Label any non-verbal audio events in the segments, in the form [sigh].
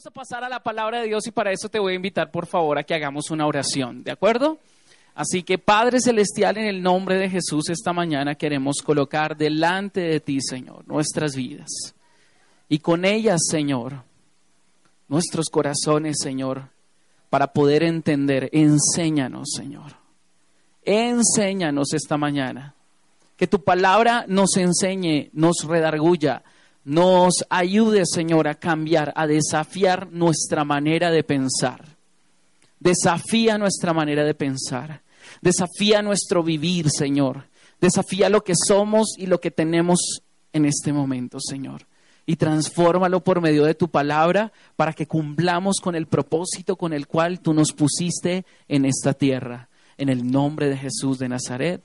vamos a pasar a la palabra de Dios y para eso te voy a invitar, por favor, a que hagamos una oración, ¿de acuerdo? Así que Padre Celestial, en el nombre de Jesús, esta mañana queremos colocar delante de ti, Señor, nuestras vidas. Y con ellas, Señor, nuestros corazones, Señor, para poder entender. Enséñanos, Señor. Enséñanos esta mañana. Que tu palabra nos enseñe, nos redarguya, nos ayude, Señor, a cambiar, a desafiar nuestra manera de pensar. Desafía nuestra manera de pensar. Desafía nuestro vivir, Señor. Desafía lo que somos y lo que tenemos en este momento, Señor. Y transfórmalo por medio de tu palabra para que cumplamos con el propósito con el cual tú nos pusiste en esta tierra. En el nombre de Jesús de Nazaret.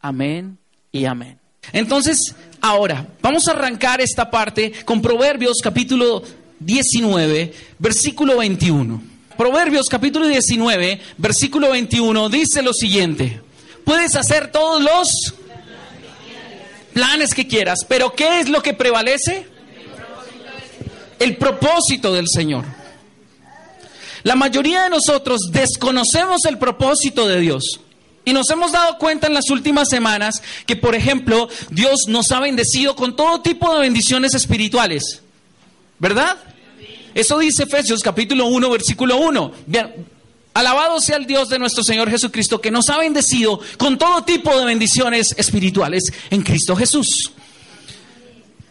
Amén y amén. Entonces, ahora, vamos a arrancar esta parte con Proverbios capítulo 19, versículo 21. Proverbios capítulo 19, versículo 21 dice lo siguiente. Puedes hacer todos los planes que quieras, pero ¿qué es lo que prevalece? El propósito del Señor. La mayoría de nosotros desconocemos el propósito de Dios. Y nos hemos dado cuenta en las últimas semanas que, por ejemplo, Dios nos ha bendecido con todo tipo de bendiciones espirituales. ¿Verdad? Eso dice Efesios capítulo 1, versículo 1. Bien, alabado sea el Dios de nuestro Señor Jesucristo que nos ha bendecido con todo tipo de bendiciones espirituales en Cristo Jesús.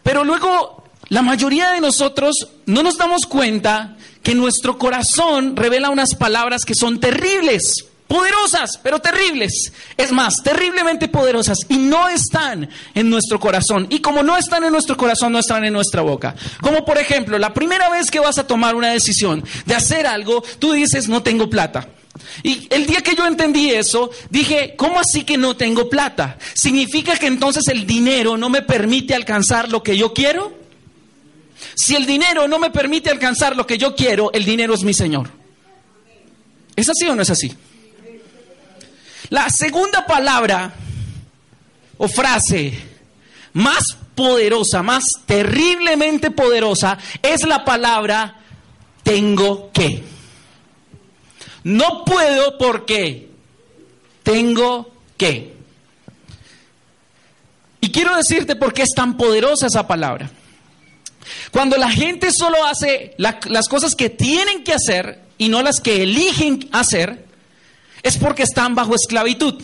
Pero luego, la mayoría de nosotros no nos damos cuenta que nuestro corazón revela unas palabras que son terribles poderosas, pero terribles. Es más, terriblemente poderosas y no están en nuestro corazón. Y como no están en nuestro corazón, no están en nuestra boca. Como por ejemplo, la primera vez que vas a tomar una decisión de hacer algo, tú dices, no tengo plata. Y el día que yo entendí eso, dije, ¿cómo así que no tengo plata? ¿Significa que entonces el dinero no me permite alcanzar lo que yo quiero? Si el dinero no me permite alcanzar lo que yo quiero, el dinero es mi Señor. ¿Es así o no es así? La segunda palabra o frase más poderosa, más terriblemente poderosa, es la palabra tengo que. No puedo porque tengo que. Y quiero decirte por qué es tan poderosa esa palabra. Cuando la gente solo hace las cosas que tienen que hacer y no las que eligen hacer, es porque están bajo esclavitud.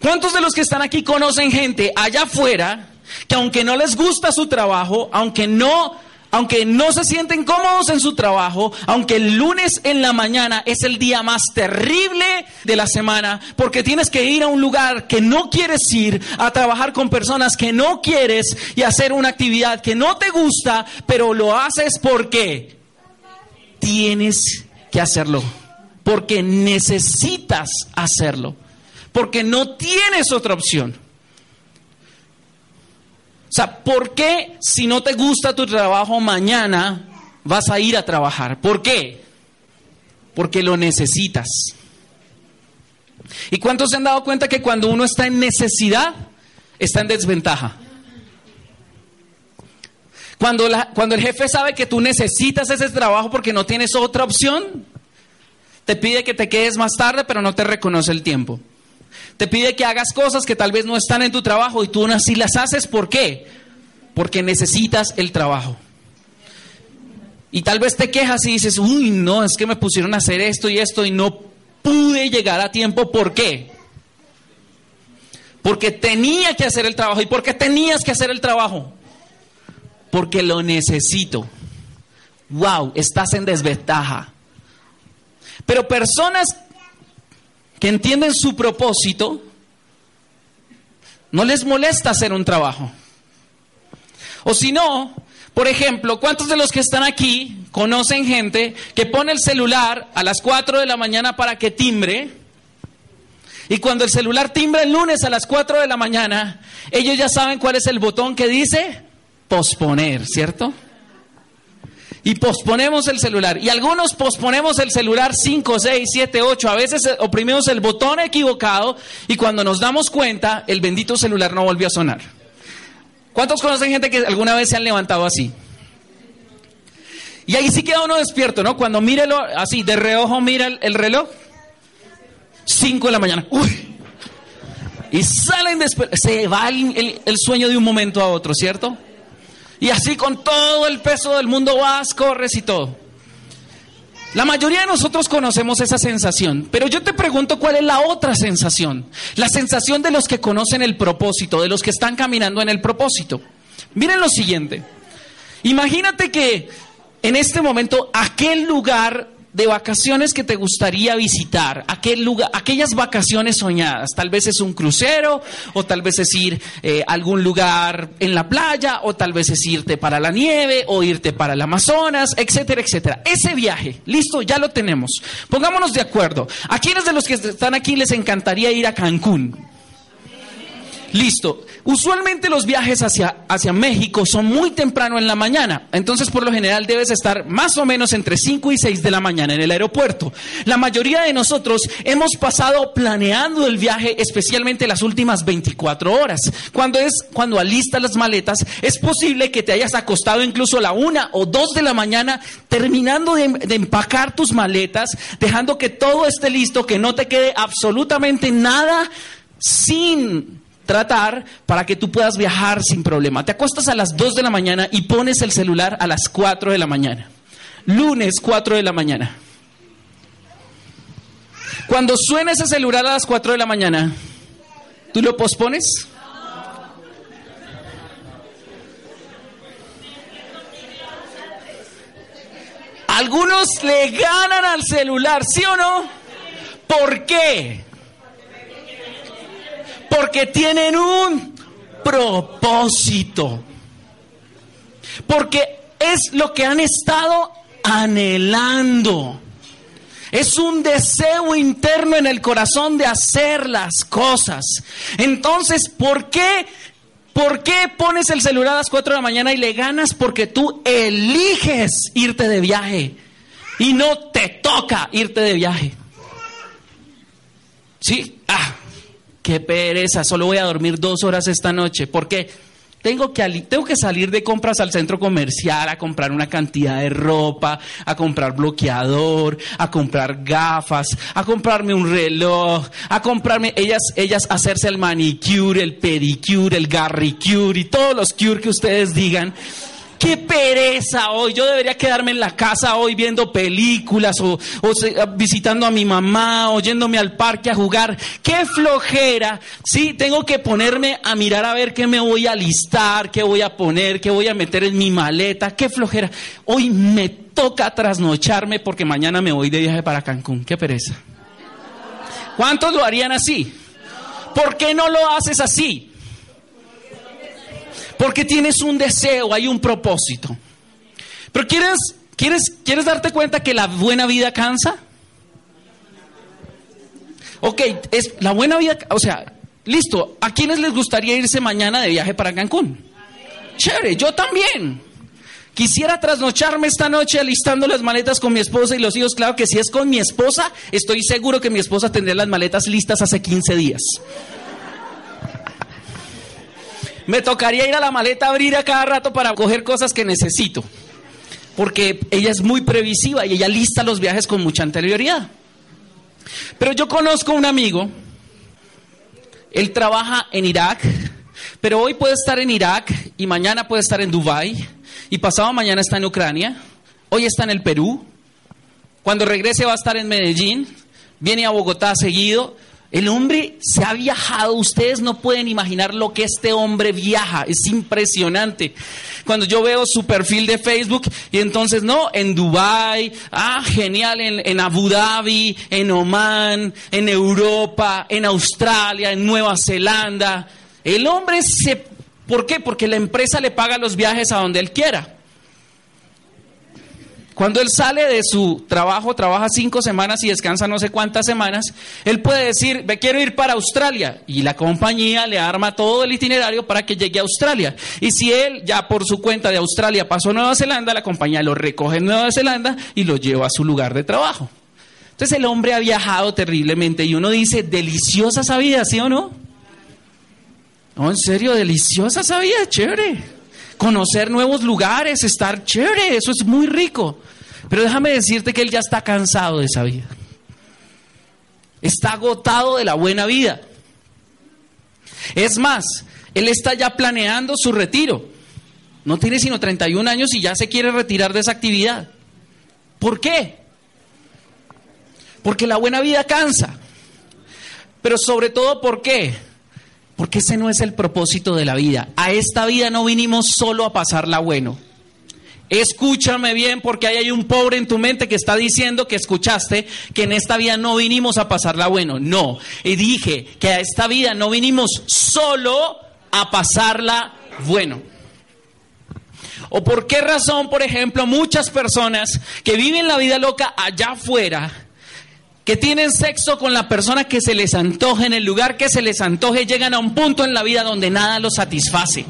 ¿Cuántos de los que están aquí conocen gente allá afuera que aunque no les gusta su trabajo, aunque no aunque no se sienten cómodos en su trabajo, aunque el lunes en la mañana es el día más terrible de la semana, porque tienes que ir a un lugar que no quieres ir, a trabajar con personas que no quieres y hacer una actividad que no te gusta, pero lo haces porque tienes que hacerlo porque necesitas hacerlo, porque no tienes otra opción. O sea, ¿por qué si no te gusta tu trabajo mañana vas a ir a trabajar? ¿Por qué? Porque lo necesitas. ¿Y cuántos se han dado cuenta que cuando uno está en necesidad, está en desventaja? Cuando, cuando el jefe sabe que tú necesitas ese trabajo porque no tienes otra opción, te pide que te quedes más tarde, pero no te reconoce el tiempo. Te pide que hagas cosas que tal vez no están en tu trabajo y tú aún así las haces. ¿Por qué? Porque necesitas el trabajo. Y tal vez te quejas y dices, uy, no, es que me pusieron a hacer esto y esto y no pude llegar a tiempo. ¿Por qué? Porque tenía que hacer el trabajo. ¿Y por qué tenías que hacer el trabajo? Porque lo necesito. Wow, estás en desventaja. Pero personas que entienden su propósito, no les molesta hacer un trabajo. O si no, por ejemplo, ¿cuántos de los que están aquí conocen gente que pone el celular a las 4 de la mañana para que timbre? Y cuando el celular timbra el lunes a las 4 de la mañana, ellos ya saben cuál es el botón que dice posponer, ¿cierto? Y posponemos el celular. Y algunos posponemos el celular 5, 6, 7, 8. A veces oprimimos el botón equivocado y cuando nos damos cuenta, el bendito celular no volvió a sonar. ¿Cuántos conocen gente que alguna vez se han levantado así? Y ahí sí queda uno despierto, ¿no? Cuando mírelo así, de reojo mira el, reloj. 5 de la mañana. Uy. Y salen después. Se va el, el, sueño de un momento a otro, ¿cierto? Y así con todo el peso del mundo vas, corres y todo. La mayoría de nosotros conocemos esa sensación, pero yo te pregunto cuál es la otra sensación. La sensación de los que conocen el propósito, de los que están caminando en el propósito. Miren lo siguiente. Imagínate que en este momento aquel lugar de vacaciones que te gustaría visitar, aquel lugar, aquellas vacaciones soñadas. Tal vez es un crucero, o tal vez es ir eh, a algún lugar en la playa, o tal vez es irte para la nieve, o irte para el Amazonas, etcétera, etcétera. Ese viaje, listo, ya lo tenemos. Pongámonos de acuerdo. ¿A quiénes de los que están aquí les encantaría ir a Cancún? Listo. Usualmente los viajes hacia, hacia México son muy temprano en la mañana, entonces por lo general debes estar más o menos entre 5 y 6 de la mañana en el aeropuerto. La mayoría de nosotros hemos pasado planeando el viaje, especialmente las últimas 24 horas. Cuando es cuando alistas las maletas, es posible que te hayas acostado incluso a la 1 o 2 de la mañana terminando de, de empacar tus maletas, dejando que todo esté listo, que no te quede absolutamente nada sin tratar para que tú puedas viajar sin problema. Te acuestas a las 2 de la mañana y pones el celular a las 4 de la mañana. Lunes 4 de la mañana. Cuando suena ese celular a las 4 de la mañana, ¿tú lo pospones? Algunos le ganan al celular, ¿sí o no? ¿Por qué? Porque tienen un propósito. Porque es lo que han estado anhelando. Es un deseo interno en el corazón de hacer las cosas. Entonces, ¿por qué? ¿Por qué pones el celular a las 4 de la mañana y le ganas? Porque tú eliges irte de viaje y no te toca irte de viaje. ¿Sí? Ah, qué pereza, solo voy a dormir dos horas esta noche. ¿Por qué? Tengo que, tengo que salir de compras al centro comercial a comprar una cantidad de ropa, a comprar bloqueador, a comprar gafas, a comprarme un reloj, a comprarme, ellas, ellas hacerse el manicure, el pedicure, el garricure y todos los cure que ustedes digan qué pereza hoy, yo debería quedarme en la casa hoy viendo películas o, visitando a mi mamá, oyéndome al parque a jugar, qué flojera, sí, tengo que ponerme a mirar a ver qué me voy a listar, qué voy a poner, qué voy a meter en mi maleta, qué flojera, hoy me toca trasnocharme porque mañana me voy de viaje para Cancún, qué pereza. ¿Cuántos lo harían así? ¿Por qué no lo haces así? Porque tienes un deseo, hay un propósito. Pero ¿quieres, quieres, ¿quieres darte cuenta que la buena vida cansa? Ok, es la buena vida, o sea, listo, ¿a quiénes les gustaría irse mañana de viaje para Cancún? Chévere, yo también. Quisiera trasnocharme esta noche alistando las maletas con mi esposa y los hijos. Claro que si es con mi esposa, estoy seguro que mi esposa tendría las maletas listas hace 15 días. Me tocaría ir a la maleta, abrir a cada rato para coger cosas que necesito. Porque ella es muy previsiva y ella lista los viajes con mucha anterioridad. Pero yo conozco un amigo, él trabaja en Irak, pero hoy puede estar en Irak y mañana puede estar en Dubái y pasado mañana está en Ucrania, hoy está en el Perú, cuando regrese va a estar en Medellín, viene a Bogotá seguido, el hombre se ha viajado, ustedes no pueden imaginar lo que este hombre viaja, es impresionante. Cuando yo veo su perfil de Facebook y entonces, no, en Dubai, ah, genial, en, en Abu Dhabi, en Oman, en Europa, en Australia, en Nueva Zelanda. El hombre se, ¿por qué? Porque la empresa le paga los viajes a donde él quiera. Cuando él sale de su trabajo, trabaja cinco semanas y descansa no sé cuántas semanas, él puede decir, me quiero ir para Australia. Y la compañía le arma todo el itinerario para que llegue a Australia. Y si él ya por su cuenta de Australia pasó a Nueva Zelanda, la compañía lo recoge en Nueva Zelanda y lo lleva a su lugar de trabajo. Entonces el hombre ha viajado terriblemente y uno dice, deliciosa esa ¿sí o no? No, en serio, deliciosa esa chévere. Conocer nuevos lugares, estar chévere, eso es muy rico. Pero déjame decirte que él ya está cansado de esa vida. Está agotado de la buena vida. Es más, él está ya planeando su retiro. No tiene sino 31 años y ya se quiere retirar de esa actividad. ¿Por qué? Porque la buena vida cansa. Pero sobre todo, ¿por qué? Porque ese no es el propósito de la vida. A esta vida no vinimos solo a pasarla bueno. Escúchame bien porque ahí hay un pobre en tu mente que está diciendo que escuchaste que en esta vida no vinimos a pasarla bueno. No, y dije que a esta vida no vinimos solo a pasarla bueno. ¿O por qué razón, por ejemplo, muchas personas que viven la vida loca allá afuera, que tienen sexo con la persona que se les antoje, en el lugar que se les antoje, llegan a un punto en la vida donde nada los satisface?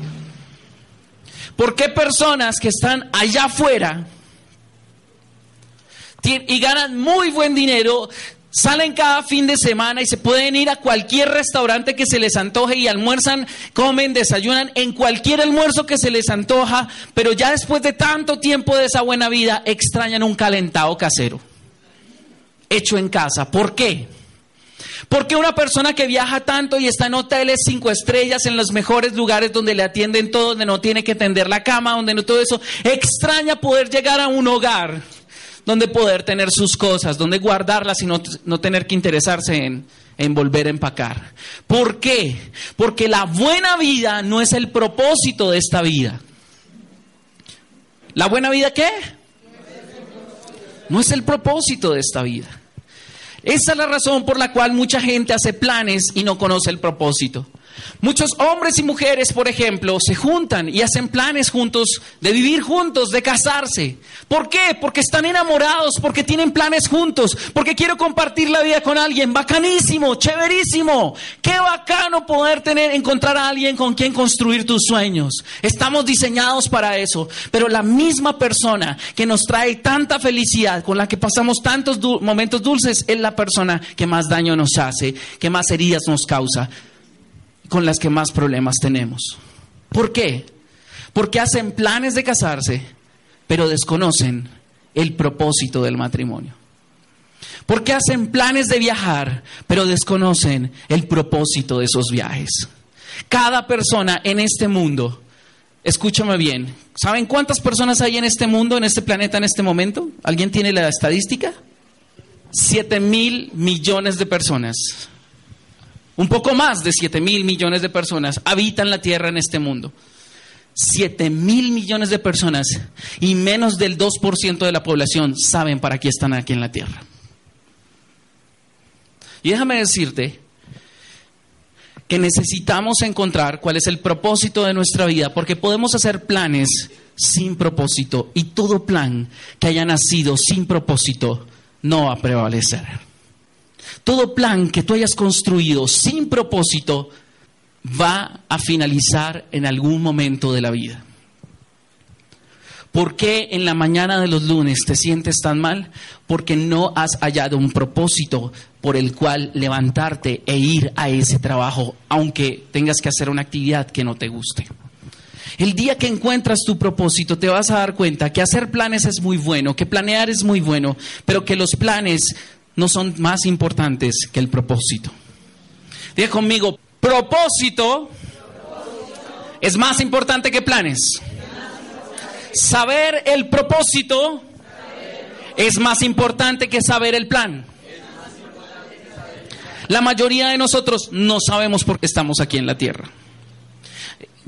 ¿Por qué personas que están allá afuera y ganan muy buen dinero, salen cada fin de semana y se pueden ir a cualquier restaurante que se les antoje y almuerzan, comen, desayunan en cualquier almuerzo que se les antoja, pero ya después de tanto tiempo de esa buena vida extrañan un calentado casero, hecho en casa? ¿Por qué? Porque una persona que viaja tanto y está en hoteles cinco estrellas, en los mejores lugares donde le atienden todo, donde no tiene que tender la cama, donde no todo eso, extraña poder llegar a un hogar donde poder tener sus cosas, donde guardarlas y no, no tener que interesarse en, en volver a empacar. ¿Por qué? Porque la buena vida no es el propósito de esta vida. ¿La buena vida qué? No es el propósito de esta vida. Esa es la razón por la cual mucha gente hace planes y no conoce el propósito. Muchos hombres y mujeres, por ejemplo, se juntan y hacen planes juntos de vivir juntos, de casarse. ¿Por qué? Porque están enamorados, porque tienen planes juntos, porque quiero compartir la vida con alguien. Bacanísimo, chéverísimo. Qué bacano poder tener, encontrar a alguien con quien construir tus sueños. Estamos diseñados para eso. Pero la misma persona que nos trae tanta felicidad, con la que pasamos tantos momentos dulces, es la persona que más daño nos hace, que más heridas nos causa con las que más problemas tenemos. ¿Por qué? Porque hacen planes de casarse, pero desconocen el propósito del matrimonio. Porque hacen planes de viajar, pero desconocen el propósito de esos viajes. Cada persona en este mundo, escúchame bien, ¿saben cuántas personas hay en este mundo, en este planeta, en este momento? ¿Alguien tiene la estadística? Siete mil millones de personas. Un poco más de 7 mil millones de personas habitan la Tierra en este mundo. 7 mil millones de personas y menos del 2% de la población saben para qué están aquí en la Tierra. Y déjame decirte que necesitamos encontrar cuál es el propósito de nuestra vida, porque podemos hacer planes sin propósito y todo plan que haya nacido sin propósito no va a prevalecer. Todo plan que tú hayas construido sin propósito va a finalizar en algún momento de la vida. ¿Por qué en la mañana de los lunes te sientes tan mal? Porque no has hallado un propósito por el cual levantarte e ir a ese trabajo, aunque tengas que hacer una actividad que no te guste. El día que encuentras tu propósito te vas a dar cuenta que hacer planes es muy bueno, que planear es muy bueno, pero que los planes no son más importantes que el propósito. Diga conmigo, propósito es más importante que planes. Saber el propósito es más importante que saber el plan. La mayoría de nosotros no sabemos por qué estamos aquí en la tierra.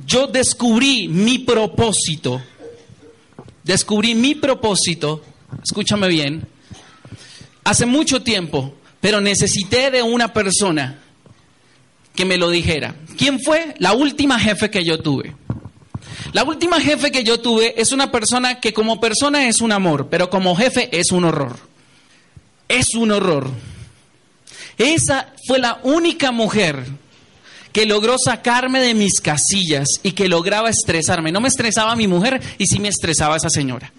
Yo descubrí mi propósito. Descubrí mi propósito, escúchame bien, hace mucho tiempo, pero necesité de una persona que me lo dijera. ¿Quién fue? La última jefe que yo tuve. La última jefe que yo tuve es una persona que como persona es un amor, pero como jefe es un horror. Es un horror. Esa fue la única mujer que logró sacarme de mis casillas y que lograba estresarme. No me estresaba mi mujer y sí me estresaba esa señora.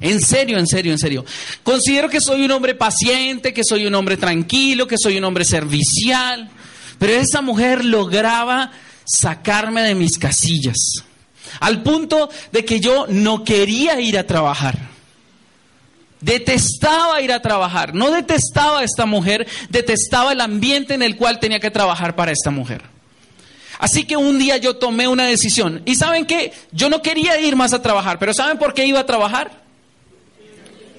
En serio, en serio, en serio. Considero que soy un hombre paciente, que soy un hombre tranquilo, que soy un hombre servicial. Pero esa mujer lograba sacarme de mis casillas. Al punto de que yo no quería ir a trabajar. Detestaba ir a trabajar. No detestaba a esta mujer, detestaba el ambiente en el cual tenía que trabajar para esta mujer. Así que un día yo tomé una decisión. Y saben qué, yo no quería ir más a trabajar, pero ¿saben por qué iba a trabajar?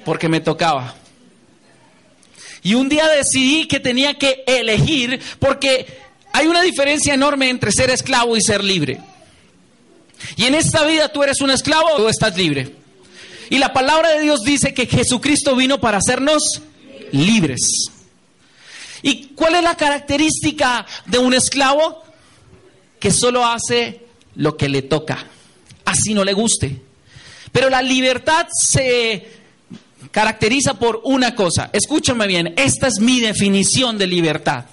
Porque me tocaba. Y un día decidí que tenía que elegir porque hay una diferencia enorme entre ser esclavo y ser libre. Y en esta vida tú eres un esclavo o estás libre. Y la palabra de Dios dice que Jesucristo vino para hacernos libres. ¿Y cuál es la característica de un esclavo? Que solo hace lo que le toca, así no le guste. Pero la libertad se caracteriza por una cosa. Escúchame bien, esta es mi definición de libertad.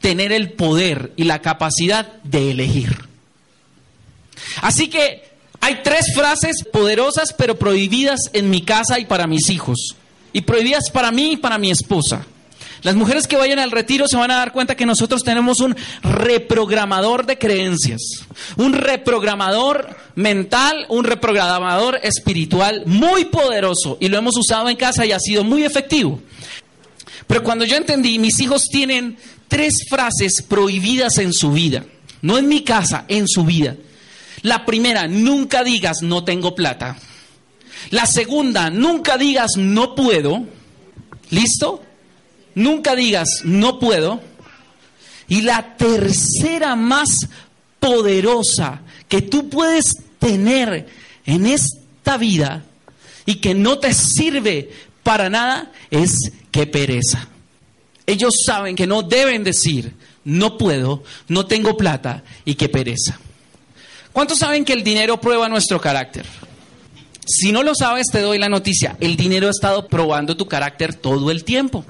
Tener el poder y la capacidad de elegir. Así que hay tres frases poderosas pero prohibidas en mi casa y para mis hijos. Y prohibidas para mí y para mi esposa. Las mujeres que vayan al retiro se van a dar cuenta que nosotros tenemos un reprogramador de creencias, un reprogramador mental, un reprogramador espiritual muy poderoso y lo hemos usado en casa y ha sido muy efectivo. Pero cuando yo entendí, mis hijos tienen tres frases prohibidas en su vida, no en mi casa, en su vida. La primera, nunca digas no tengo plata. La segunda, nunca digas no puedo. ¿Listo? Nunca digas no puedo. Y la tercera más poderosa que tú puedes tener en esta vida y que no te sirve para nada es que pereza. Ellos saben que no deben decir no puedo, no tengo plata y que pereza. ¿Cuántos saben que el dinero prueba nuestro carácter? Si no lo sabes, te doy la noticia. El dinero ha estado probando tu carácter todo el tiempo.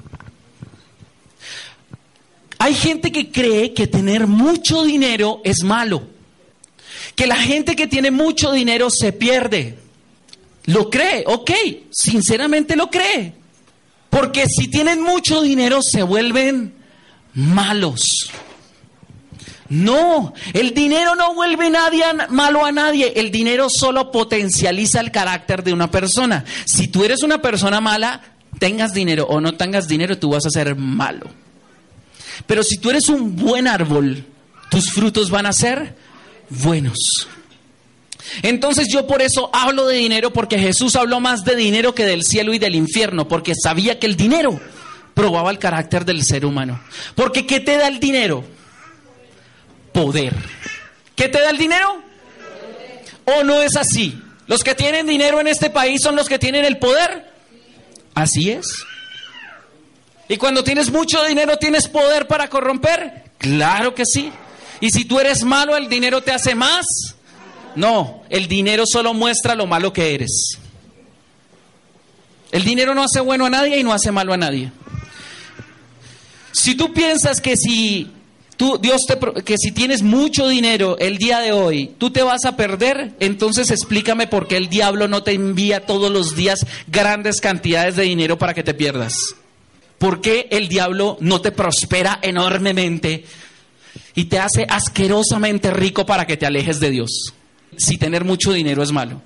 Hay gente que cree que tener mucho dinero es malo. Que la gente que tiene mucho dinero se pierde. Lo cree, ok, sinceramente lo cree. Porque si tienen mucho dinero se vuelven malos. No, el dinero no vuelve nadie malo a nadie, el dinero solo potencializa el carácter de una persona. Si tú eres una persona mala, tengas dinero o no tengas dinero, tú vas a ser malo. Pero si tú eres un buen árbol, tus frutos van a ser buenos. Entonces yo por eso hablo de dinero, porque Jesús habló más de dinero que del cielo y del infierno, porque sabía que el dinero probaba el carácter del ser humano. Porque ¿qué te da el dinero? poder. ¿Qué te da el dinero? ¿O no es así? ¿Los que tienen dinero en este país son los que tienen el poder? Así es. ¿Y cuando tienes mucho dinero tienes poder para corromper? Claro que sí. ¿Y si tú eres malo, el dinero te hace más? No, el dinero solo muestra lo malo que eres. El dinero no hace bueno a nadie y no hace malo a nadie. Si tú piensas que si Tú, Dios te, que si tienes mucho dinero el día de hoy, tú te vas a perder, entonces explícame por qué el diablo no te envía todos los días grandes cantidades de dinero para que te pierdas. ¿Por qué el diablo no te prospera enormemente y te hace asquerosamente rico para que te alejes de Dios? Si tener mucho dinero es malo.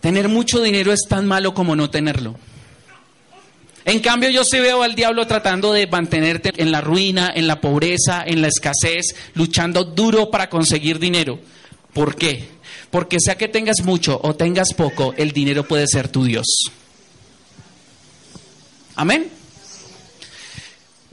Tener mucho dinero es tan malo como no tenerlo. En cambio, yo sí veo al diablo tratando de mantenerte en la ruina, en la pobreza, en la escasez, luchando duro para conseguir dinero. ¿Por qué? Porque sea que tengas mucho o tengas poco, el dinero puede ser tu Dios. Amén.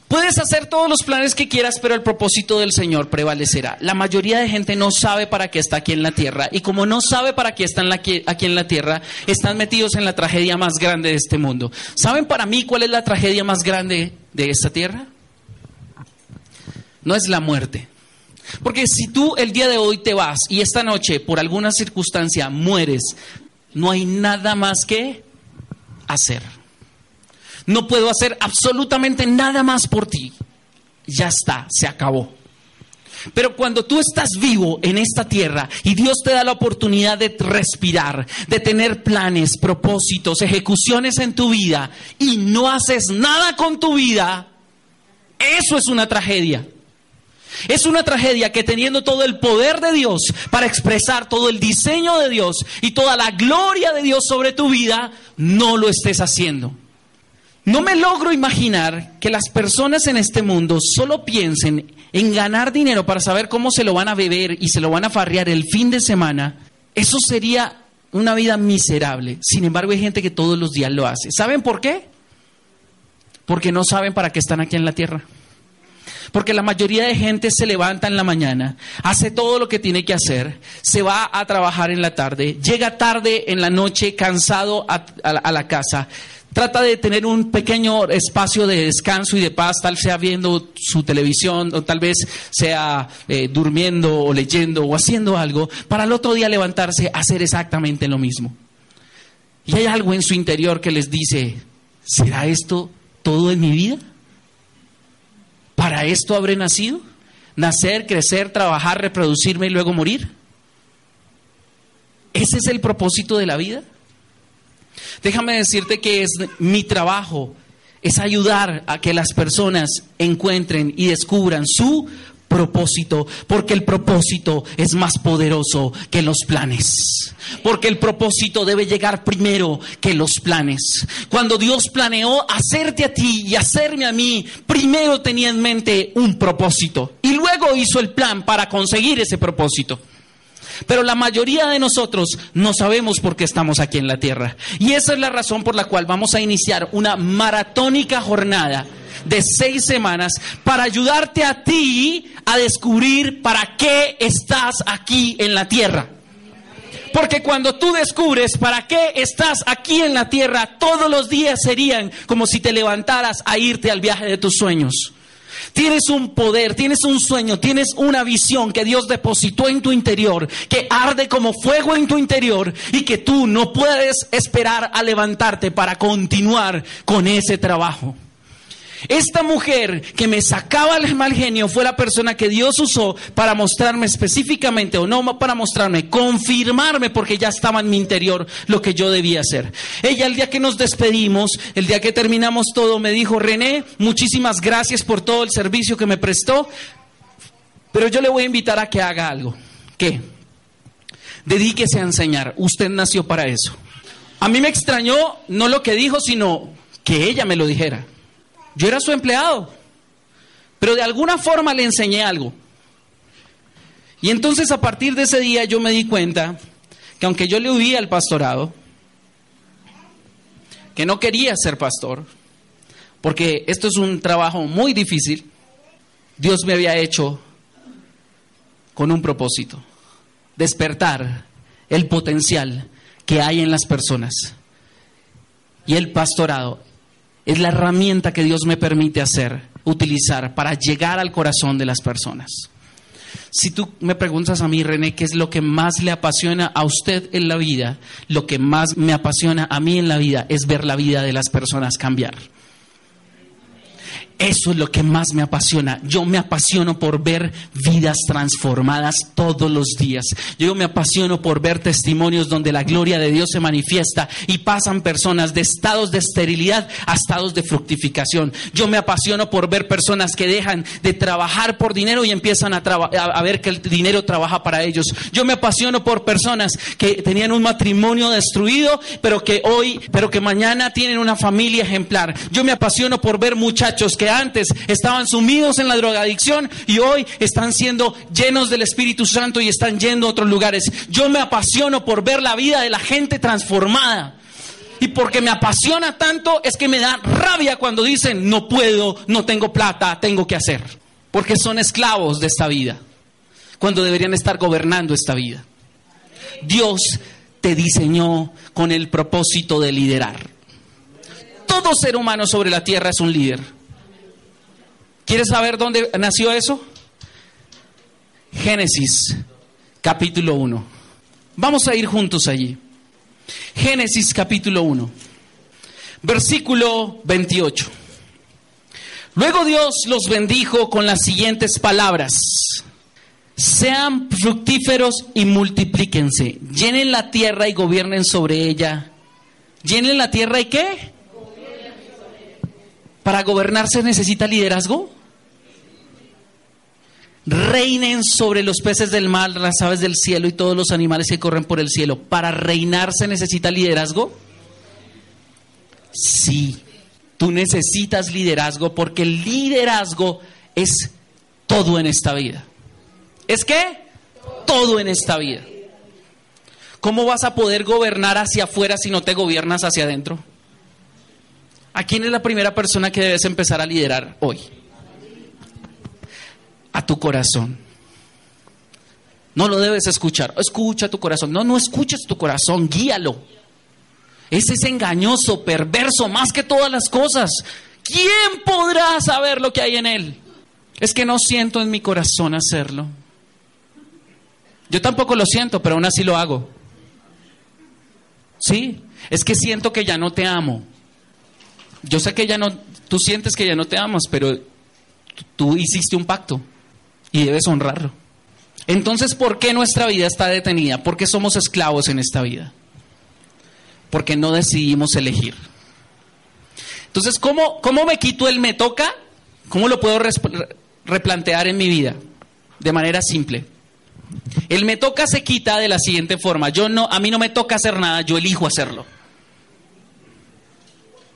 Puedes hacer todos los planes que quieras, pero el propósito del Señor prevalecerá. La mayoría de gente no sabe para qué está aquí en la tierra y como no sabe para qué están aquí en la tierra, están metidos en la tragedia más grande de este mundo. ¿Saben para mí cuál es la tragedia más grande de esta tierra? No es la muerte. Porque si tú el día de hoy te vas y esta noche por alguna circunstancia mueres, no hay nada más que hacer. No puedo hacer absolutamente nada más por ti. Ya está, se acabó. Pero cuando tú estás vivo en esta tierra y Dios te da la oportunidad de respirar, de tener planes, propósitos, ejecuciones en tu vida y no haces nada con tu vida, eso es una tragedia. Es una tragedia que teniendo todo el poder de Dios para expresar todo el diseño de Dios y toda la gloria de Dios sobre tu vida, no lo estés haciendo. No me logro imaginar que las personas en este mundo solo piensen en ganar dinero para saber cómo se lo van a beber y se lo van a farrear el fin de semana. Eso sería una vida miserable. Sin embargo, hay gente que todos los días lo hace. ¿Saben por qué? Porque no saben para qué están aquí en la tierra. Porque la mayoría de gente se levanta en la mañana, hace todo lo que tiene que hacer, se va a trabajar en la tarde, llega tarde en la noche cansado a, la casa, trata de tener un pequeño espacio de descanso y de paz, tal sea viendo su televisión o tal vez sea eh, durmiendo o leyendo o haciendo algo, para el otro día levantarse a hacer exactamente lo mismo. Y hay algo en su interior que les dice, ¿será esto todo en mi vida? ¿Para esto habré nacido? ¿Nacer, crecer, trabajar, reproducirme y luego morir? ¿Ese es el propósito de la vida? Déjame decirte que es mi trabajo, es ayudar a que las personas encuentren y descubran su propósito, porque el propósito es más poderoso que los planes. Porque el propósito debe llegar primero que los planes. Cuando Dios planeó hacerte a ti y hacerme a mí, primero tenía en mente un propósito y luego hizo el plan para conseguir ese propósito. Pero la mayoría de nosotros no sabemos por qué estamos aquí en la tierra. Y esa es la razón por la cual vamos a iniciar una maratónica jornada de seis semanas para ayudarte a ti a descubrir para qué estás aquí en la tierra. Porque cuando tú descubres para qué estás aquí en la tierra, todos los días serían como si te levantaras a irte al viaje de tus sueños. Tienes un poder, tienes un sueño, tienes una visión que Dios depositó en tu interior, que arde como fuego en tu interior y que tú no puedes esperar a levantarte para continuar con ese trabajo. Esta mujer que me sacaba el mal genio fue la persona que Dios usó para mostrarme específicamente, o no para mostrarme, confirmarme porque ya estaba en mi interior lo que yo debía hacer. Ella el día que nos despedimos, el día que terminamos todo, me dijo, René, muchísimas gracias por todo el servicio que me prestó, pero yo le voy a invitar a que haga algo. ¿Qué? Dedíquese a enseñar. Usted nació para eso. A mí me extrañó no lo que dijo, sino que ella me lo dijera. Yo era su empleado, pero de alguna forma le enseñé algo. Y entonces a partir de ese día yo me di cuenta que aunque yo le huía al pastorado, que no quería ser pastor, porque esto es un trabajo muy difícil, Dios me había hecho con un propósito, despertar el potencial que hay en las personas. Y el pastorado es la herramienta que Dios me permite hacer, utilizar para llegar al corazón de las personas. Si tú me preguntas a mí, René, ¿qué es lo que más le apasiona a usted en la vida? Lo que más me apasiona a mí en la vida es ver la vida de las personas cambiar. Eso es lo que más me apasiona. Yo me apasiono por ver vidas transformadas todos los días. Yo me apasiono por ver testimonios donde la gloria de Dios se manifiesta y pasan personas de estados de esterilidad a estados de fructificación. Yo me apasiono por ver personas que dejan de trabajar por dinero y empiezan a, a ver que el dinero trabaja para ellos. Yo me apasiono por personas que tenían un matrimonio destruido, pero que hoy, pero que mañana tienen una familia ejemplar. Yo me apasiono por ver muchachos que antes estaban sumidos en la drogadicción y hoy están siendo llenos del Espíritu Santo y están yendo a otros lugares. Yo me apasiono por ver la vida de la gente transformada. Y porque me apasiona tanto es que me da rabia cuando dicen, no puedo, no tengo plata, tengo que hacer. Porque son esclavos de esta vida, cuando deberían estar gobernando esta vida. Dios te diseñó con el propósito de liderar. Todo ser humano sobre la tierra es un líder. ¿Quieres saber dónde nació eso? Génesis capítulo 1. Vamos a ir juntos allí. Génesis capítulo 1, versículo 28. Luego Dios los bendijo con las siguientes palabras. Sean fructíferos y multiplíquense. Llenen la tierra y gobiernen sobre ella. ¿Llenen la tierra y qué? ¿Para gobernar se necesita liderazgo? Reinen sobre los peces del mar, las aves del cielo y todos los animales que corren por el cielo. ¿Para reinar se necesita liderazgo? Sí, tú necesitas liderazgo porque el liderazgo es todo en esta vida. ¿Es qué? Todo en esta vida. ¿Cómo vas a poder gobernar hacia afuera si no te gobiernas hacia adentro? ¿A quién es la primera persona que debes empezar a liderar hoy? A tu corazón. No lo debes escuchar. Escucha tu corazón. No, no escuches tu corazón, guíalo. Ese es engañoso, perverso, más que todas las cosas. ¿Quién podrá saber lo que hay en él? Es que no siento en mi corazón hacerlo. Yo tampoco lo siento, pero aún así lo hago. Sí, es que siento que ya no te amo. Yo sé que ya no, tú sientes que ya no te amas, pero tú hiciste un pacto y debes honrarlo. Entonces, ¿por qué nuestra vida está detenida? ¿Por qué somos esclavos en esta vida? Porque no decidimos elegir. Entonces, ¿cómo, cómo me quito el me toca? ¿Cómo lo puedo replantear en mi vida? De manera simple. El me toca se quita de la siguiente forma. Yo no, a mí no me toca hacer nada, yo elijo hacerlo.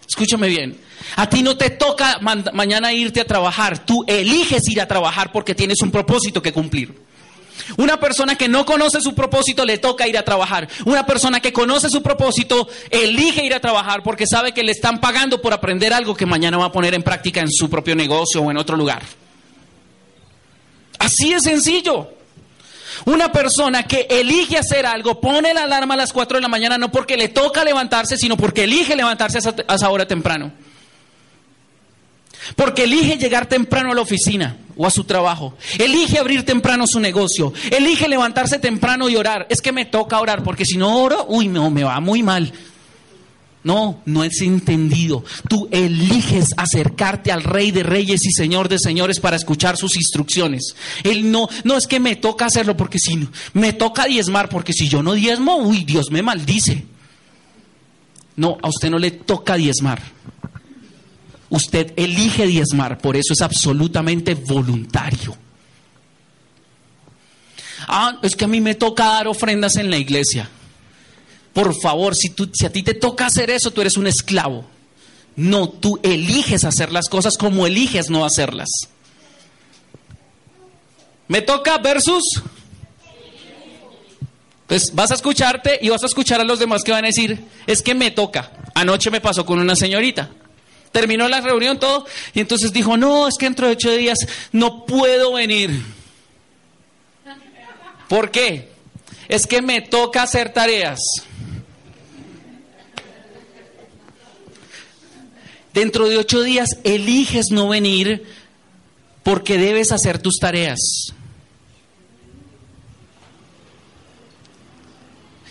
Escúchame bien. A ti no te toca mañana irte a trabajar, tú eliges ir a trabajar porque tienes un propósito que cumplir. Una persona que no conoce su propósito le toca ir a trabajar. Una persona que conoce su propósito elige ir a trabajar porque sabe que le están pagando por aprender algo que mañana va a poner en práctica en su propio negocio o en otro lugar. Así es sencillo. Una persona que elige hacer algo, pone la alarma a las 4 de la mañana no porque le toca levantarse, sino porque elige levantarse a esa hora temprano. Porque elige llegar temprano a la oficina o a su trabajo. Elige abrir temprano su negocio. Elige levantarse temprano y orar. Es que me toca orar porque si no oro, uy, no, me va muy mal. No, no es entendido. Tú eliges acercarte al Rey de Reyes y Señor de Señores para escuchar sus instrucciones. Él no, no es que me toca hacerlo porque si no, me toca diezmar porque si yo no diezmo, uy, Dios me maldice. No, a usted no le toca diezmar. Usted elige diezmar, por eso es absolutamente voluntario. Ah, es que a mí me toca dar ofrendas en la iglesia. Por favor, si, tú, si a ti te toca hacer eso, tú eres un esclavo. No, tú eliges hacer las cosas como eliges no hacerlas. Me toca versus. Entonces vas a escucharte y vas a escuchar a los demás que van a decir, es que me toca. Anoche me pasó con una señorita. Terminó la reunión todo y entonces dijo, no, es que dentro de ocho días no puedo venir. ¿Por qué? Es que me toca hacer tareas. Dentro de ocho días eliges no venir porque debes hacer tus tareas.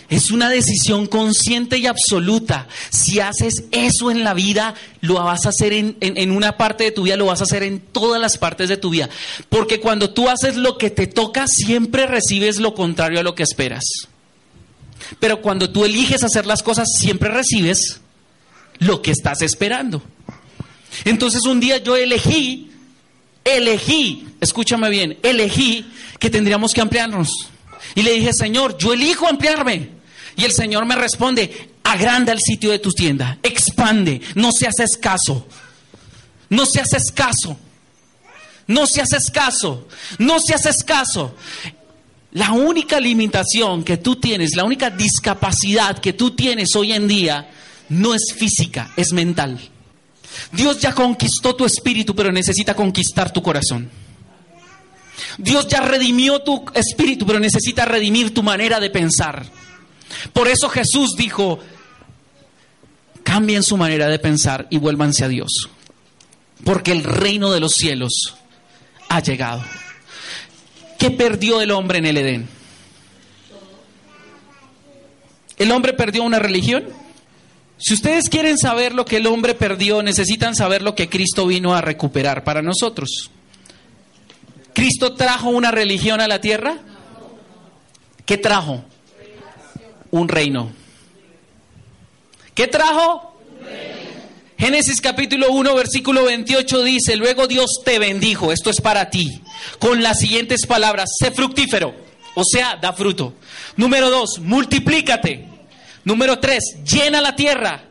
Es una decisión consciente y absoluta. Si haces eso en la vida, lo vas a hacer en, una parte de tu vida, lo vas a hacer en todas las partes de tu vida. Porque cuando tú haces lo que te toca, siempre recibes lo contrario a lo que esperas. Pero cuando tú eliges hacer las cosas, siempre recibes lo que estás esperando. Entonces un día yo elegí, elegí, escúchame bien, elegí que tendríamos que ampliarnos. Y le dije, Señor, yo elijo ampliarme. Y el Señor me responde, agranda el sitio de tu tienda, expande, no seas escaso, no seas escaso, no seas escaso, no seas escaso. La única limitación que tú tienes, la única discapacidad que tú tienes hoy en día, no es física, es mental. Dios ya conquistó tu espíritu, pero necesita conquistar tu corazón. Dios ya redimió tu espíritu, pero necesita redimir tu manera de pensar. Por eso Jesús dijo, cambien su manera de pensar y vuélvanse a Dios, porque el reino de los cielos ha llegado. ¿Qué perdió el hombre en el Edén? ¿El hombre perdió una religión? Si ustedes quieren saber lo que el hombre perdió, necesitan saber lo que Cristo vino a recuperar para nosotros. ¿Cristo trajo una religión a la tierra? ¿Qué trajo? Un reino. ¿Qué trajo? Génesis capítulo 1, versículo 28 dice, luego Dios te bendijo, esto es para ti, con las siguientes palabras, sé fructífero, o sea, da fruto. Número dos, multiplícate. Número tres, llena la tierra.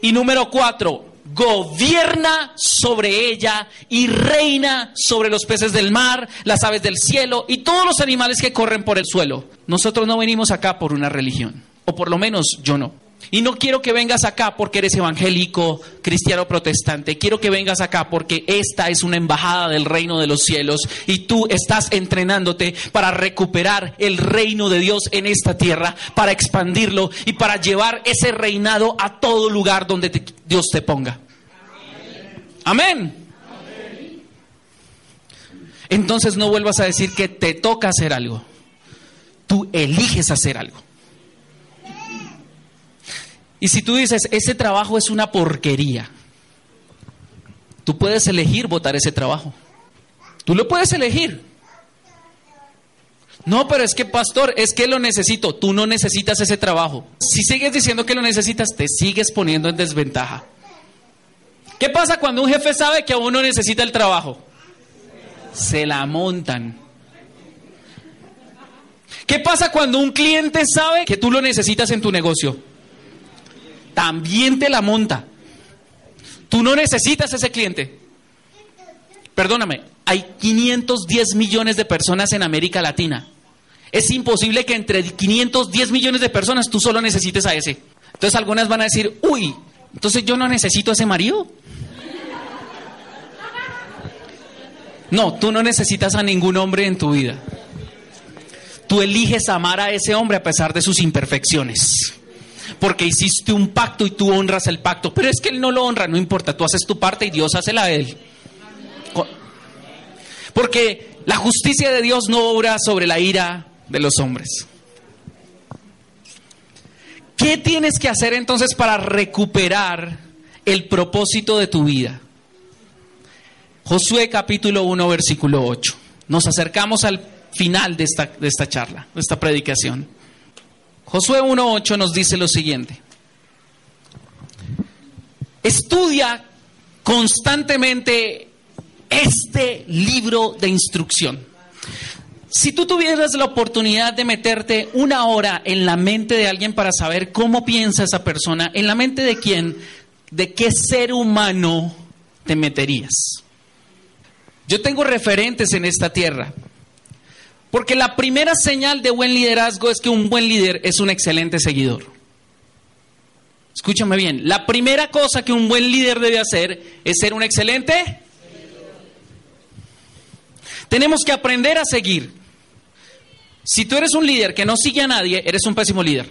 Y número cuatro, gobierna sobre ella y reina sobre los peces del mar, las aves del cielo y todos los animales que corren por el suelo. Nosotros no venimos acá por una religión, o por lo menos yo no. Y no quiero que vengas acá porque eres evangélico, cristiano, protestante. Quiero que vengas acá porque esta es una embajada del reino de los cielos y tú estás entrenándote para recuperar el reino de Dios en esta tierra, para expandirlo y para llevar ese reinado a todo lugar donde Dios te ponga. Amén. Entonces no vuelvas a decir que te toca hacer algo. Tú eliges hacer algo. Y si tú dices, ese trabajo es una porquería, tú puedes elegir votar ese trabajo. Tú lo puedes elegir. No, pero es que, pastor, es que lo necesito. Tú no necesitas ese trabajo. Si sigues diciendo que lo necesitas, te sigues poniendo en desventaja. ¿Qué pasa cuando un jefe sabe que uno necesita el trabajo? Se la montan. ¿Qué pasa cuando un cliente sabe que tú lo necesitas en tu negocio? También te la monta. Tú no necesitas ese cliente. Perdóname, hay 510 millones de personas en América Latina. Es imposible que entre 510 millones de personas tú solo necesites a ese. Entonces algunas van a decir, uy, entonces yo no necesito a ese marido. No, tú no necesitas a ningún hombre en tu vida. Tú eliges amar a ese hombre a pesar de sus imperfecciones porque hiciste un pacto y tú honras el pacto. Pero es que Él no lo honra, no importa, tú haces tu parte y Dios hace la de Él. Porque la justicia de Dios no obra sobre la ira de los hombres. ¿Qué tienes que hacer entonces para recuperar el propósito de tu vida? Josué capítulo 1, versículo 8. Nos acercamos al final de esta, de esta charla, de esta predicación. Josué 1.8 nos dice lo siguiente. Estudia constantemente este libro de instrucción. Si tú tuvieras la oportunidad de meterte una hora en la mente de alguien para saber cómo piensa esa persona, en la mente de quién, de qué ser humano te meterías. Yo tengo referentes en esta tierra. Porque la primera señal de buen liderazgo es que un buen líder es un excelente seguidor. Escúchame bien, la primera cosa que un buen líder debe hacer es ser un excelente. Tenemos que aprender a seguir. Si tú eres un líder que no sigue a nadie, eres un pésimo líder.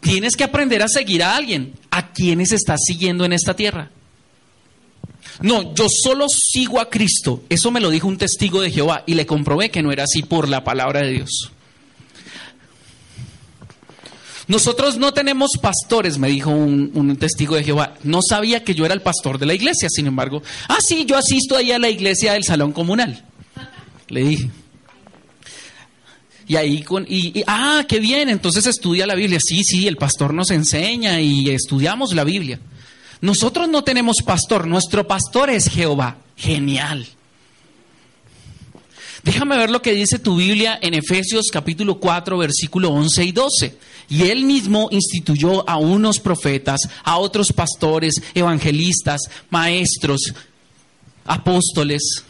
Tienes que aprender a seguir a alguien. ¿A quienes estás siguiendo en esta tierra? No, yo solo sigo a Cristo. Eso me lo dijo un testigo de Jehová y le comprobé que no era así por la palabra de Dios. Nosotros no tenemos pastores, me dijo un, testigo de Jehová. No sabía que yo era el pastor de la iglesia, sin embargo. Ah, sí, yo asisto ahí a la iglesia del salón comunal. Le dije. Y ahí con, y, ah, qué bien, entonces estudia la Biblia. Sí, sí, el pastor nos enseña y estudiamos la Biblia. Nosotros no tenemos pastor, nuestro pastor es Jehová. Genial. Déjame ver lo que dice tu Biblia en Efesios capítulo 4, versículo 11 y 12. Y él mismo instituyó a unos profetas, a otros pastores, evangelistas, maestros, apóstoles,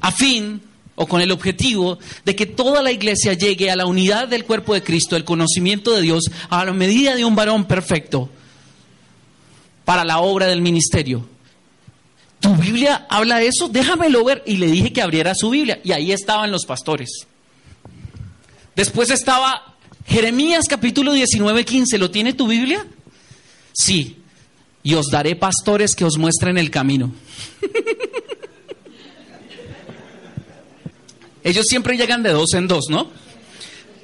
a fin o con el objetivo de que toda la iglesia llegue a la unidad del cuerpo de Cristo, el conocimiento de Dios, a la medida de un varón perfecto para la obra del ministerio. ¿Tu Biblia habla de eso? Déjamelo ver. Y le dije que abriera su Biblia. Y ahí estaban los pastores. Después estaba Jeremías capítulo 19, 15. ¿Lo tiene tu Biblia? Sí. Y os daré pastores que os muestren el camino. [laughs] Ellos siempre llegan de dos en dos, ¿no?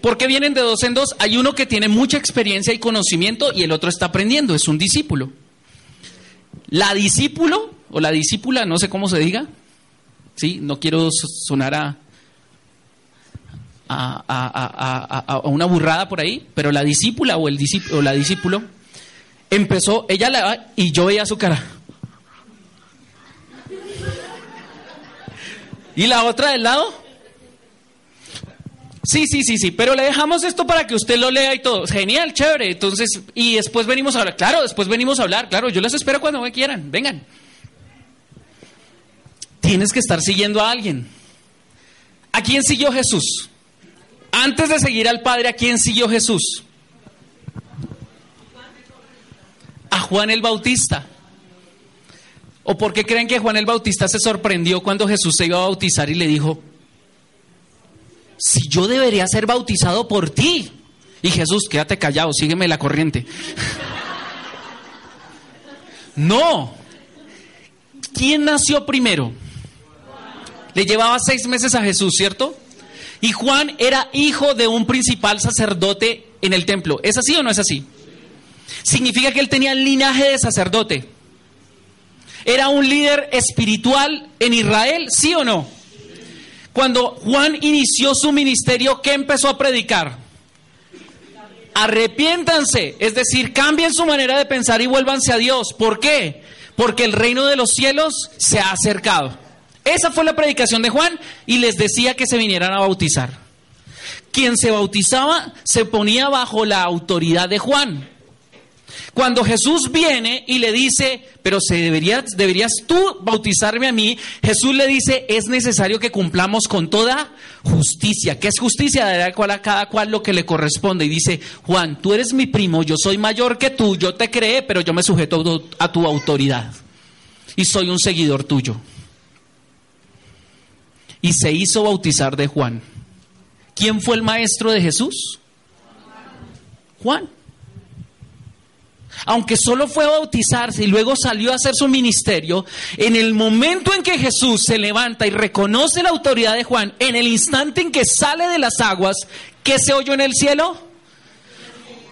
¿Por qué vienen de dos en dos? Hay uno que tiene mucha experiencia y conocimiento y el otro está aprendiendo, es un discípulo. La discípulo o la discípula, no sé cómo se diga, ¿sí? no quiero sonar a, a, una burrada por ahí, pero la discípula o, el discípulo, o la discípulo empezó, ella la y yo veía su cara. ¿Y la otra del lado? Sí, sí, sí, sí, pero le dejamos esto para que usted lo lea y todo. Genial, chévere. Entonces, y después venimos a hablar. Claro, después venimos a hablar. Claro, yo les espero cuando me quieran. Vengan. Tienes que estar siguiendo a alguien. ¿A quién siguió Jesús? Antes de seguir al Padre, ¿a quién siguió Jesús? A Juan el Bautista. ¿O por qué creen que Juan el Bautista se sorprendió cuando Jesús se iba a bautizar y le dijo, si yo debería ser bautizado por ti? Y Jesús, quédate callado, sígueme la corriente. [laughs] no. ¿Quién nació primero? Le llevaba seis meses a Jesús, ¿cierto? Y Juan era hijo de un principal sacerdote en el templo. ¿Es así o no es así? Significa que él tenía linaje de sacerdote. ¿Era un líder espiritual en Israel? ¿Sí o no? Cuando Juan inició su ministerio, ¿qué empezó a predicar? Arrepiéntanse, es decir, cambien su manera de pensar y vuélvanse a Dios. ¿Por qué? Porque el reino de los cielos se ha acercado. Esa fue la predicación de Juan y les decía que se vinieran a bautizar. Quien se bautizaba se ponía bajo la autoridad de Juan. Cuando Jesús viene y le dice, pero se deberías, deberías tú bautizarme a mí, Jesús le dice, es necesario que cumplamos con toda justicia. ¿Qué es justicia? Dará a cada cual lo que le corresponde. Y dice, Juan, tú eres mi primo, yo soy mayor que tú, yo te creé, pero yo me sujeto a tu autoridad. Y soy un seguidor tuyo y se hizo bautizar de Juan. ¿Quién fue el maestro de Jesús? Juan. Aunque solo fue a bautizarse y luego salió a hacer su ministerio, en el momento en que Jesús se levanta y reconoce la autoridad de Juan, en el instante en que sale de las aguas, ¿qué se oyó en el cielo?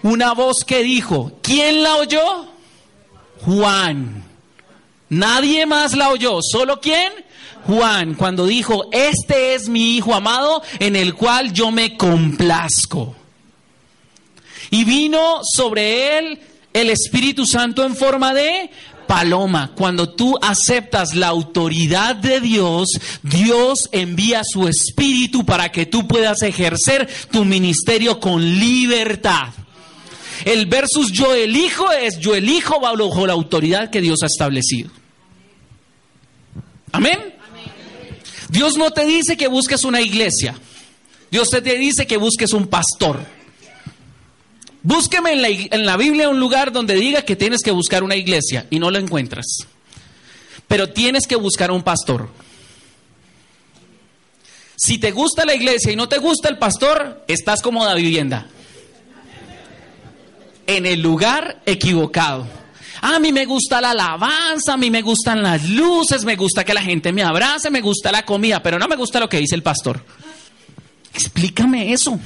Una voz que dijo, ¿quién la oyó? Juan. Nadie más la oyó, ¿solo quién? Juan cuando dijo, este es mi Hijo amado en el cual yo me complazco. Y vino sobre él el Espíritu Santo en forma de paloma. Cuando tú aceptas la autoridad de Dios, Dios envía su Espíritu para que tú puedas ejercer tu ministerio con libertad. El versus yo elijo es yo elijo bajo la autoridad que Dios ha establecido. Amén. Dios no te dice que busques una iglesia. Dios te dice que busques un pastor. Búsqueme en la, en la, Biblia un lugar donde diga que tienes que buscar una iglesia y no lo encuentras. Pero tienes que buscar un pastor. Si te gusta la iglesia y no te gusta el pastor, estás como la vivienda. En el lugar equivocado. A mí me gusta la alabanza, a mí me gustan las luces, me gusta que la gente me abrace, me gusta la comida, pero no me gusta lo que dice el pastor. Explícame eso.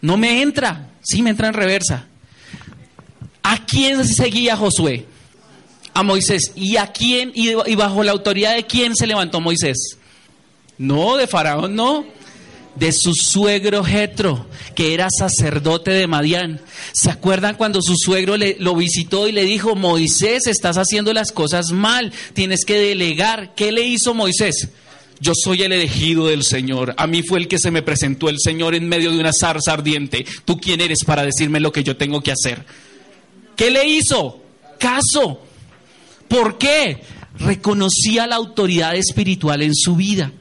No me entra, sí me entra en reversa. ¿A quién seguía Josué? A Moisés. ¿Y a quién y bajo la autoridad de quién se levantó Moisés? No, de Faraón no de su suegro Jetro, que era sacerdote de Madián. ¿Se acuerdan cuando su suegro le, lo visitó y le dijo, Moisés, estás haciendo las cosas mal, tienes que delegar? ¿Qué le hizo Moisés? Yo soy el elegido del Señor. A mí fue el que se me presentó el Señor en medio de una zarza ardiente. ¿Tú quién eres para decirme lo que yo tengo que hacer? ¿Qué le hizo? Caso. ¿Por qué? Reconocía la autoridad espiritual en su vida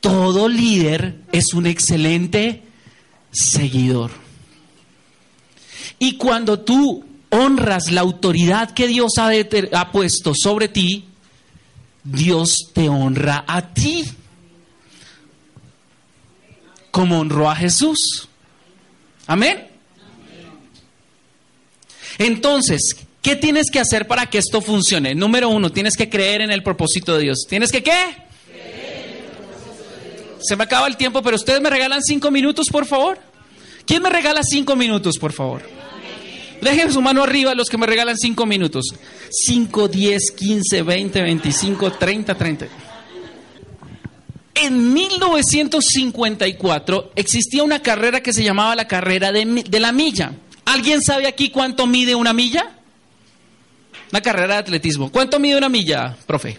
todo líder es un excelente seguidor. Y cuando tú honras la autoridad que Dios ha, ha, puesto sobre ti, Dios te honra a ti. Como honró a Jesús. Amén. Entonces, ¿qué tienes que hacer para que esto funcione? Número uno, tienes que creer en el propósito de Dios. ¿Tienes que qué? Se me acaba el tiempo, pero ustedes me regalan cinco minutos, por favor. ¿Quién me regala cinco minutos, por favor? Dejen su mano arriba los que me regalan cinco minutos. Cinco, diez, quince, veinte, veinticinco, treinta, treinta. En 1954 existía una carrera que se llamaba la carrera de, de la milla. ¿Alguien sabe aquí cuánto mide una milla? Una carrera de atletismo. ¿Cuánto mide una milla, profe?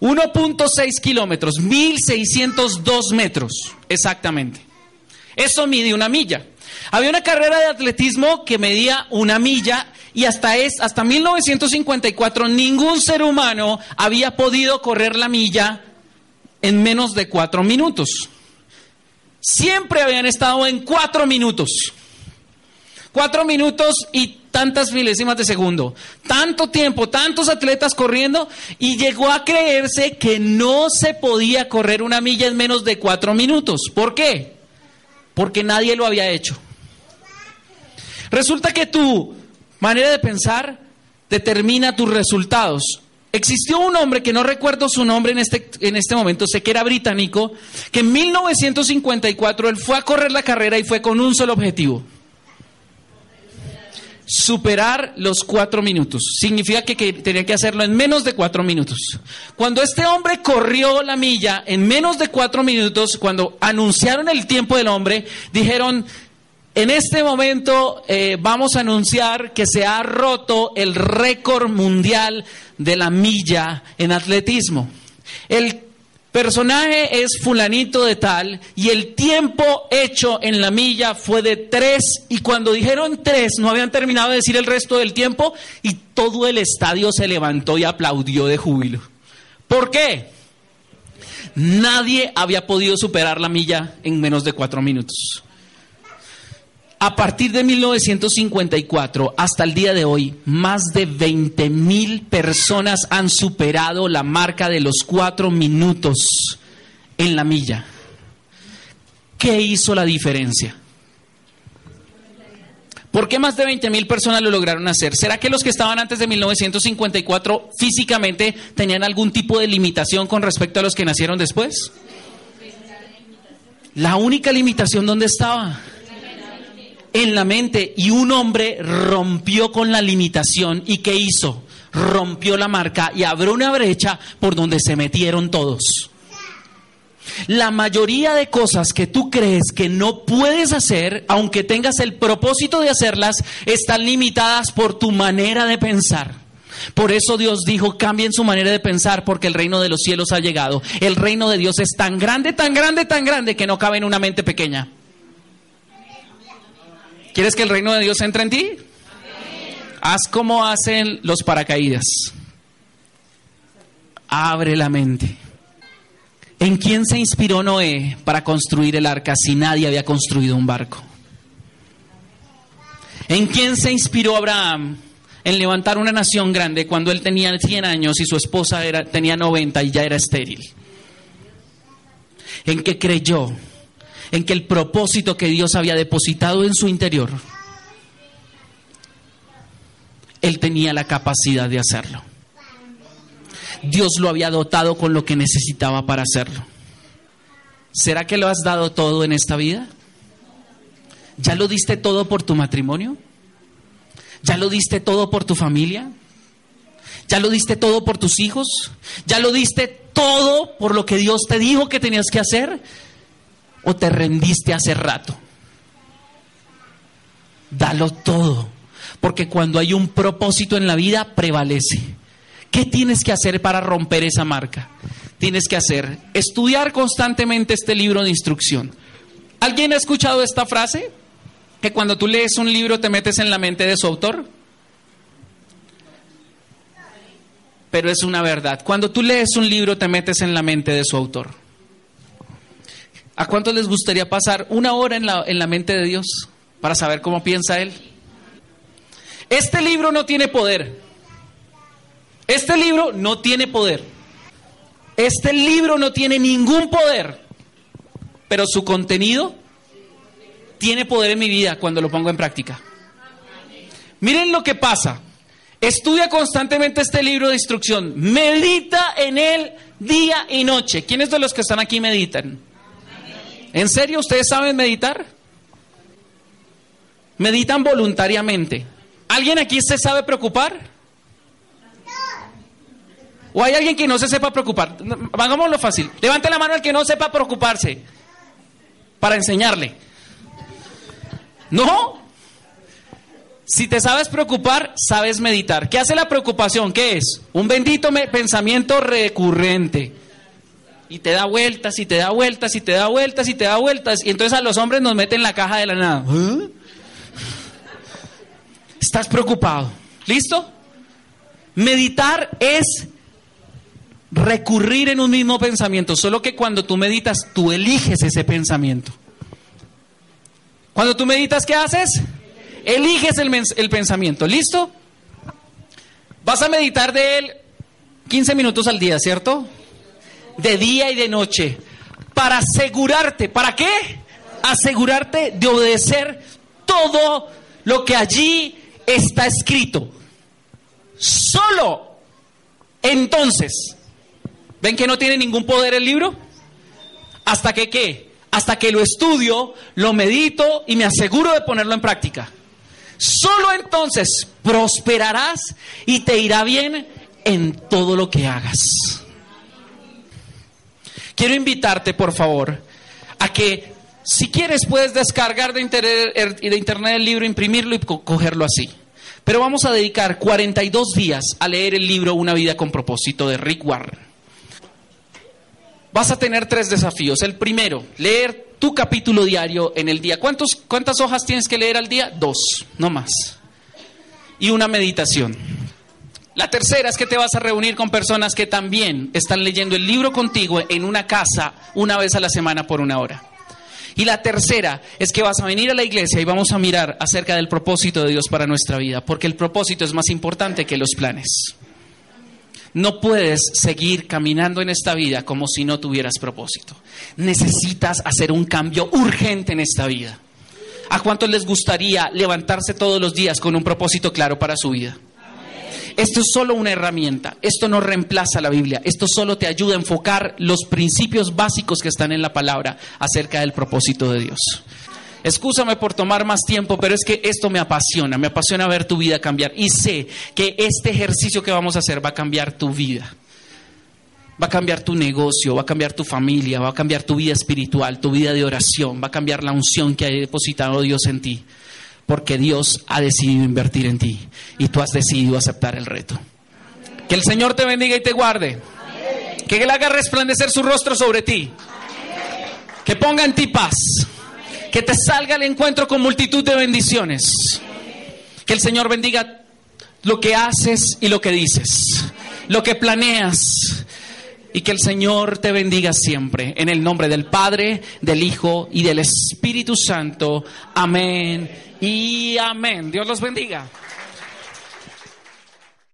1.6 kilómetros, 1.602 metros, exactamente. Eso mide una milla. Había una carrera de atletismo que medía una milla y hasta, es, hasta 1954 ningún ser humano había podido correr la milla en menos de cuatro minutos. Siempre habían estado en cuatro minutos. Cuatro minutos y tantas milésimas de segundo. Tanto tiempo, tantos atletas corriendo y llegó a creerse que no se podía correr una milla en menos de cuatro minutos. ¿Por qué? Porque nadie lo había hecho. Resulta que tu manera de pensar determina tus resultados. Existió un hombre que no recuerdo su nombre en este, en este momento, sé que era británico, que en 1954 él fue a correr la carrera y fue con un solo objetivo. Superar los cuatro minutos. Significa que, que tenía que hacerlo en menos de cuatro minutos. Cuando este hombre corrió la milla en menos de cuatro minutos, cuando anunciaron el tiempo del hombre, dijeron, en este momento eh, vamos a anunciar que se ha roto el récord mundial de la milla en atletismo. El personaje es fulanito de tal y el tiempo hecho en la milla fue de tres y cuando dijeron tres no habían terminado de decir el resto del tiempo y todo el estadio se levantó y aplaudió de júbilo. ¿Por qué? Nadie había podido superar la milla en menos de cuatro minutos. A partir de 1954 hasta el día de hoy, más de 20 mil personas han superado la marca de los cuatro minutos en la milla. ¿Qué hizo la diferencia? ¿Por qué más de 20 mil personas lo lograron hacer? ¿Será que los que estaban antes de 1954 físicamente tenían algún tipo de limitación con respecto a los que nacieron después? La única limitación, ¿dónde estaba? En la mente y un hombre rompió con la limitación y ¿qué hizo? Rompió la marca y abrió una brecha por donde se metieron todos. La mayoría de cosas que tú crees que no puedes hacer, aunque tengas el propósito de hacerlas, están limitadas por tu manera de pensar. Por eso Dios dijo, cambien su manera de pensar porque el reino de los cielos ha llegado. El reino de Dios es tan grande, tan grande, tan grande que no cabe en una mente pequeña. ¿Quieres que el reino de Dios entre en ti? Haz como hacen los paracaídas. Abre la mente. ¿En quién se inspiró Noé para construir el arca si nadie había construido un barco? ¿En quién se inspiró Abraham en levantar una nación grande cuando él tenía 100 años y su esposa tenía 90 y ya era estéril? ¿En qué creyó? En que el propósito que Dios había depositado en su interior, él tenía la capacidad de hacerlo. Dios lo había dotado con lo que necesitaba para hacerlo. ¿Será que lo has dado todo en esta vida? ¿Ya lo diste todo por tu matrimonio? ¿Ya lo diste todo por tu familia? ¿Ya lo diste todo por tus hijos? ¿Ya lo diste todo por lo que Dios te dijo que tenías que hacer? O te rendiste hace rato? Dalo todo, porque cuando hay un propósito en la vida, prevalece. ¿Qué tienes que hacer para romper esa marca? Tienes que hacer estudiar constantemente este libro de instrucción. ¿Alguien ha escuchado esta frase? Que cuando tú lees un libro te metes en la mente de su autor. Pero es una verdad. Cuando tú lees un libro te metes en la mente de su autor. ¿A cuántos les gustaría pasar una hora en la, en la mente de Dios para saber cómo piensa Él? Este libro no tiene poder. Este libro no tiene poder. Este libro no tiene ningún poder. Pero su contenido tiene poder en mi vida cuando lo pongo en práctica. Miren lo que pasa. Estudia constantemente este libro de instrucción. Medita en él día y noche. ¿Quiénes de los que están aquí meditan? ¿En serio ustedes saben meditar? Meditan voluntariamente. ¿Alguien aquí se sabe preocupar? ¿O hay alguien que no se sepa preocupar? Hagámoslo fácil. Levante la mano al que no sepa preocuparse para enseñarle. ¿No? Si te sabes preocupar, sabes meditar. ¿Qué hace la preocupación? ¿Qué es? Un bendito pensamiento recurrente. Y te da vueltas, y te da vueltas, y te da vueltas, y te da vueltas. Y entonces a los hombres nos meten en la caja de la nada. ¿Eh? Estás preocupado. ¿Listo? Meditar es recurrir en un mismo pensamiento, solo que cuando tú meditas, tú eliges ese pensamiento. Cuando tú meditas, ¿qué haces? Eliges el, el pensamiento. ¿Listo? Vas a meditar de él 15 minutos al día, ¿cierto? De día y de noche. Para asegurarte, ¿para qué? Asegurarte de obedecer todo lo que allí está escrito. Solo entonces, ¿ven que no tiene ningún poder el libro? ¿Hasta que qué? Hasta que lo estudio, lo medito y me aseguro de ponerlo en práctica. Solo entonces prosperarás y te irá bien en todo lo que hagas. Quiero invitarte, por favor, a que si quieres puedes descargar de internet, de internet el libro, imprimirlo y cogerlo así. Pero vamos a dedicar 42 días a leer el libro Una vida con propósito de Rick Warren. Vas a tener tres desafíos. El primero, leer tu capítulo diario en el día. ¿Cuántos, ¿Cuántas hojas tienes que leer al día? Dos, no más. Y una meditación. La tercera es que te vas a reunir con personas que también están leyendo el libro contigo en una casa una vez a la semana por una hora. Y la tercera es que vas a venir a la iglesia y vamos a mirar acerca del propósito de Dios para nuestra vida, porque el propósito es más importante que los planes. No puedes seguir caminando en esta vida como si no tuvieras propósito. Necesitas hacer un cambio urgente en esta vida. ¿A cuántos les gustaría levantarse todos los días con un propósito claro para su vida? Esto es solo una herramienta, esto no reemplaza la Biblia, esto solo te ayuda a enfocar los principios básicos que están en la palabra acerca del propósito de Dios. Excúsame por tomar más tiempo, pero es que esto me apasiona, me apasiona ver tu vida cambiar. Y sé que este ejercicio que vamos a hacer va a cambiar tu vida. Va a cambiar tu negocio, va a cambiar tu familia, va a cambiar tu vida espiritual, tu vida de oración, va a cambiar la unción que ha depositado Dios en ti porque Dios ha decidido invertir en ti y tú has decidido aceptar el reto. Que el Señor te bendiga y te guarde. Que Él haga resplandecer su rostro sobre ti. Que ponga en ti paz. Que te salga al encuentro con multitud de bendiciones. Que el Señor bendiga lo que haces y lo que dices. Lo que planeas. Y que el Señor te bendiga siempre. En el nombre del Padre, del Hijo y del Espíritu Santo. Amén y amén. Dios los bendiga.